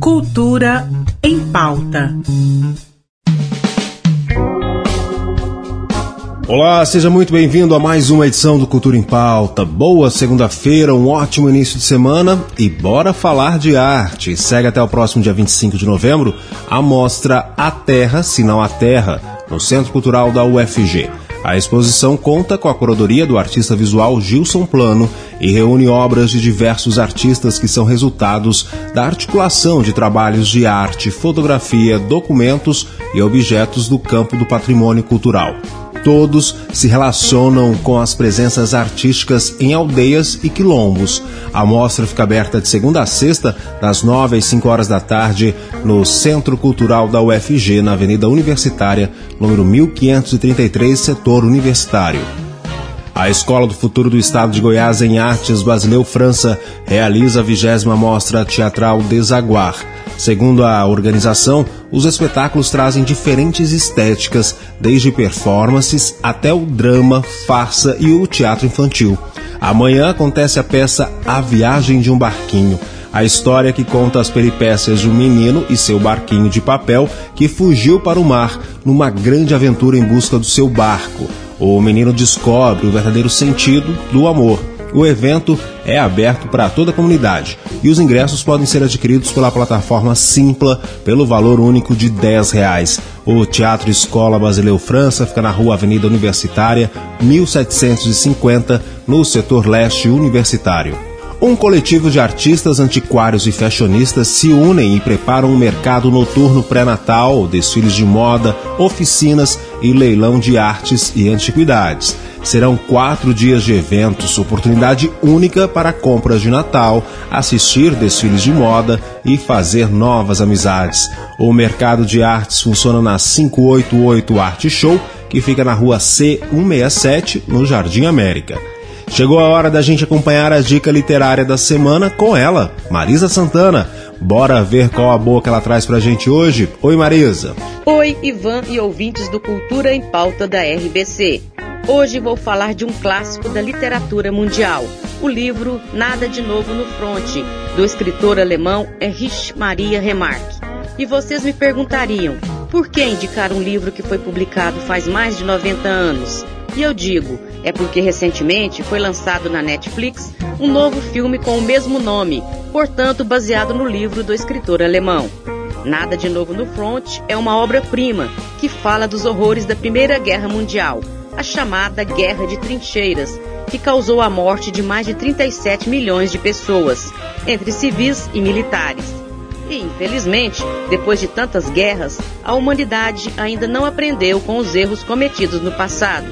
Cultura em pauta. Olá, seja muito bem-vindo a mais uma edição do Cultura em Pauta. Boa segunda-feira, um ótimo início de semana e bora falar de arte. Segue até o próximo dia 25 de novembro a mostra A Terra, Sinal a Terra, no Centro Cultural da UFG. A exposição conta com a curadoria do artista visual Gilson Plano e reúne obras de diversos artistas que são resultados da articulação de trabalhos de arte, fotografia, documentos e objetos do campo do patrimônio cultural todos se relacionam com as presenças artísticas em aldeias e quilombos. A mostra fica aberta de segunda a sexta, das nove às cinco horas da tarde, no Centro Cultural da UFG, na Avenida Universitária, número 1533, setor universitário. A Escola do Futuro do Estado de Goiás em Artes Basileu França realiza a vigésima mostra teatral Desaguar Segundo a organização, os espetáculos trazem diferentes estéticas, desde performances até o drama, farsa e o teatro infantil. Amanhã acontece a peça A Viagem de um Barquinho, a história que conta as peripécias de um menino e seu barquinho de papel que fugiu para o mar numa grande aventura em busca do seu barco. O menino descobre o verdadeiro sentido do amor o evento é aberto para toda a comunidade e os ingressos podem ser adquiridos pela plataforma Simpla pelo valor único de R$ reais. O Teatro Escola Basileu França fica na Rua Avenida Universitária, 1750, no setor leste universitário. Um coletivo de artistas, antiquários e fashionistas se unem e preparam um mercado noturno pré-natal, desfiles de moda, oficinas e leilão de artes e antiguidades. Serão quatro dias de eventos, oportunidade única para compras de Natal, assistir desfiles de moda e fazer novas amizades. O mercado de artes funciona na 588 Arte Show, que fica na rua C167, no Jardim América. Chegou a hora da gente acompanhar a dica literária da semana com ela, Marisa Santana. Bora ver qual a boa que ela traz pra gente hoje. Oi, Marisa. Oi, Ivan e ouvintes do Cultura em Pauta da RBC. Hoje vou falar de um clássico da literatura mundial, o livro Nada de Novo no Fronte, do escritor alemão Erich Maria Remarque. E vocês me perguntariam, por que indicar um livro que foi publicado faz mais de 90 anos? E eu digo, é porque recentemente foi lançado na Netflix um novo filme com o mesmo nome, portanto baseado no livro do escritor alemão. Nada de Novo no Front é uma obra-prima que fala dos horrores da Primeira Guerra Mundial a chamada Guerra de Trincheiras, que causou a morte de mais de 37 milhões de pessoas, entre civis e militares. E, infelizmente, depois de tantas guerras, a humanidade ainda não aprendeu com os erros cometidos no passado.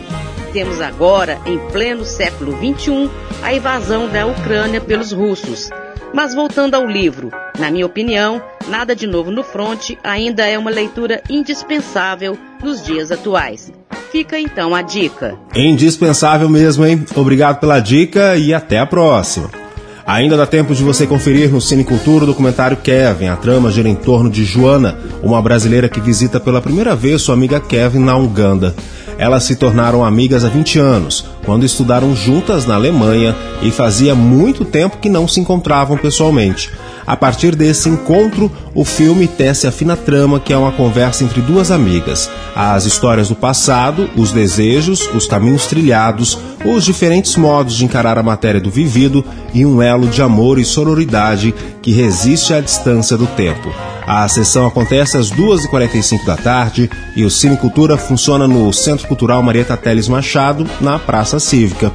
Temos agora, em pleno século XXI, a invasão da Ucrânia pelos russos. Mas voltando ao livro, na minha opinião, Nada de Novo no Fronte ainda é uma leitura indispensável nos dias atuais. Fica então a dica. Indispensável mesmo, hein? Obrigado pela dica e até a próxima. Ainda dá tempo de você conferir no Cine Cultura o documentário Kevin. A trama gira em torno de Joana, uma brasileira que visita pela primeira vez sua amiga Kevin na Uganda. Elas se tornaram amigas há 20 anos, quando estudaram juntas na Alemanha e fazia muito tempo que não se encontravam pessoalmente. A partir desse encontro, o filme tece a fina trama que é uma conversa entre duas amigas. As histórias do passado, os desejos, os caminhos trilhados, os diferentes modos de encarar a matéria do vivido e um elo de amor e sororidade que resiste à distância do tempo. A sessão acontece às 2h45 da tarde e o Cine Cultura funciona no Centro Cultural Marieta Teles Machado, na Praça Cívica.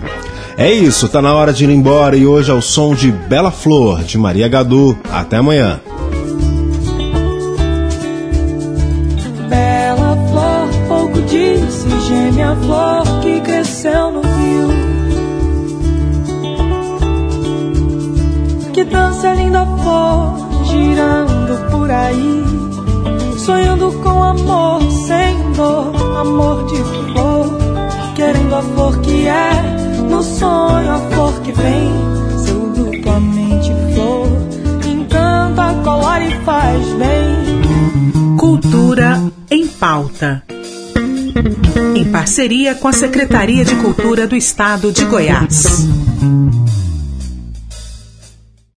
É isso, tá na hora de ir embora e hoje é o som de Bela Flor, de Maria Gadu. Até amanhã. Bela flor, pouco disse, gêmea flor que cresceu no rio. Que dança linda flor, amor, sem dor, amor de flor. Querendo a flor que é no sonho a flor que vem, seu duplamente flor, encanta, colore e faz bem. Cultura em pauta. Em parceria com a Secretaria de Cultura do Estado de Goiás.